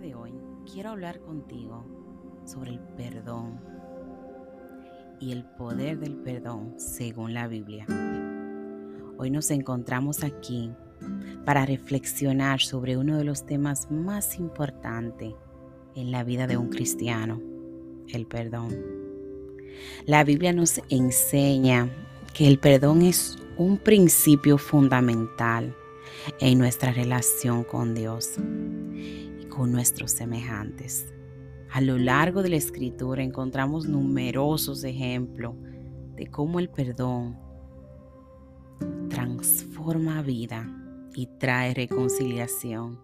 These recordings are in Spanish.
de hoy quiero hablar contigo sobre el perdón y el poder del perdón según la Biblia. Hoy nos encontramos aquí para reflexionar sobre uno de los temas más importantes en la vida de un cristiano, el perdón. La Biblia nos enseña que el perdón es un principio fundamental en nuestra relación con Dios con nuestros semejantes. A lo largo de la escritura encontramos numerosos ejemplos de cómo el perdón transforma vida y trae reconciliación.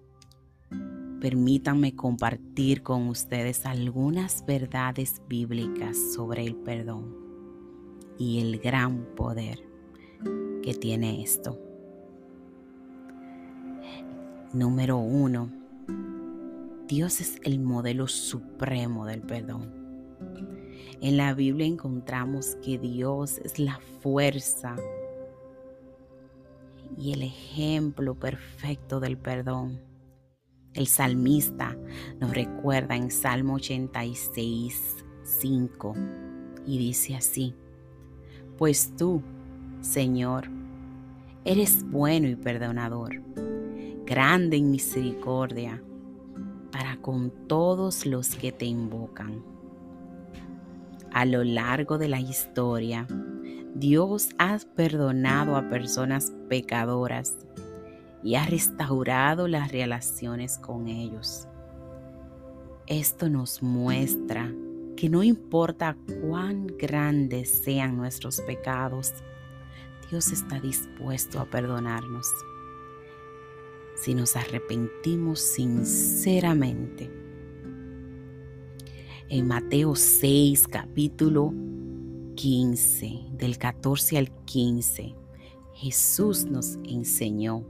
Permítanme compartir con ustedes algunas verdades bíblicas sobre el perdón y el gran poder que tiene esto. Número uno, Dios es el modelo supremo del perdón. En la Biblia encontramos que Dios es la fuerza y el ejemplo perfecto del perdón. El salmista nos recuerda en Salmo 86, 5 y dice así, pues tú, Señor, eres bueno y perdonador, grande en misericordia para con todos los que te invocan. A lo largo de la historia, Dios ha perdonado a personas pecadoras y ha restaurado las relaciones con ellos. Esto nos muestra que no importa cuán grandes sean nuestros pecados, Dios está dispuesto a perdonarnos si nos arrepentimos sinceramente. En Mateo 6, capítulo 15, del 14 al 15, Jesús nos enseñó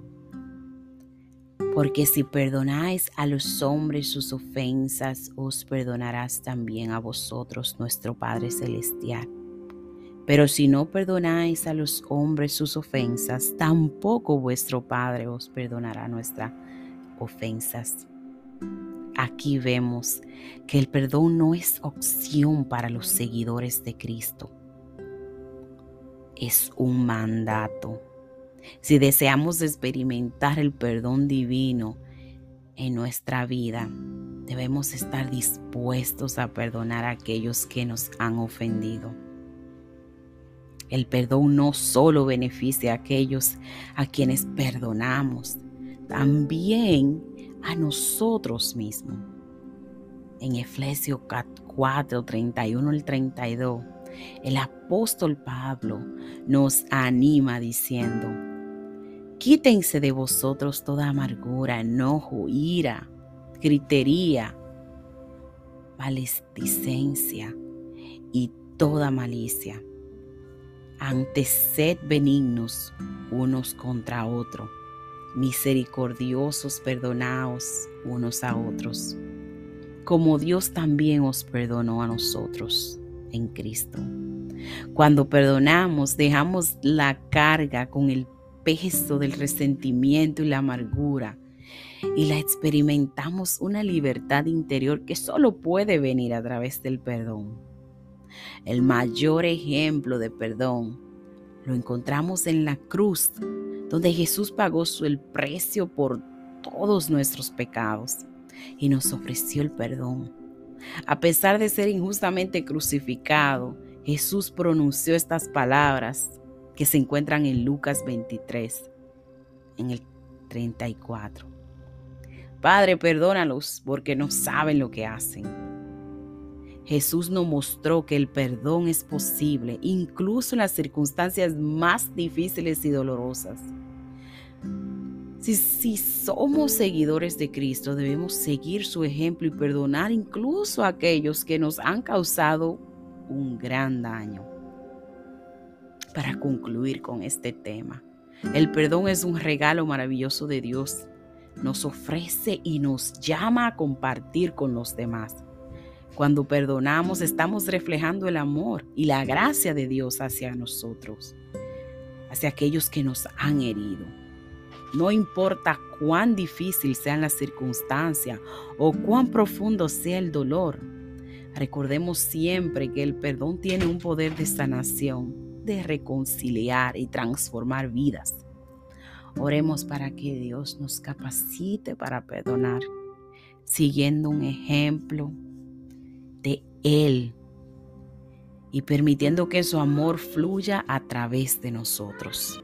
porque si perdonáis a los hombres sus ofensas, os perdonarás también a vosotros, nuestro Padre Celestial. Pero si no perdonáis a los hombres sus ofensas, tampoco vuestro Padre os perdonará nuestras ofensas. Aquí vemos que el perdón no es opción para los seguidores de Cristo. Es un mandato si deseamos experimentar el perdón divino en nuestra vida, debemos estar dispuestos a perdonar a aquellos que nos han ofendido. El perdón no solo beneficia a aquellos a quienes perdonamos, también a nosotros mismos. En Efesios 4, 31 al 32, el apóstol Pablo nos anima diciendo, Quítense de vosotros toda amargura, enojo, ira, gritería, maledicencia y toda malicia. Antes sed benignos unos contra otros, misericordiosos, perdonaos unos a otros, como Dios también os perdonó a nosotros en Cristo. Cuando perdonamos, dejamos la carga con el peso del resentimiento y la amargura y la experimentamos una libertad interior que solo puede venir a través del perdón. El mayor ejemplo de perdón lo encontramos en la cruz, donde Jesús pagó el precio por todos nuestros pecados y nos ofreció el perdón. A pesar de ser injustamente crucificado, Jesús pronunció estas palabras que se encuentran en Lucas 23, en el 34. Padre, perdónalos porque no saben lo que hacen. Jesús nos mostró que el perdón es posible, incluso en las circunstancias más difíciles y dolorosas. Si, si, somos seguidores de Cristo, debemos seguir su ejemplo y perdonar incluso a aquellos que nos han causado un gran daño para concluir con este tema. El perdón es un regalo maravilloso de Dios. Nos ofrece y nos llama a compartir con los demás. Cuando perdonamos estamos reflejando el amor y la gracia de Dios hacia nosotros, hacia aquellos que nos han herido. No importa cuán difícil sean las circunstancias o cuán profundo sea el dolor. Recordemos siempre que el perdón tiene un poder de sanación, de reconciliar y transformar vidas. Oremos para que Dios nos capacite para perdonar, siguiendo un ejemplo de Él y permitiendo que su amor fluya a través de nosotros.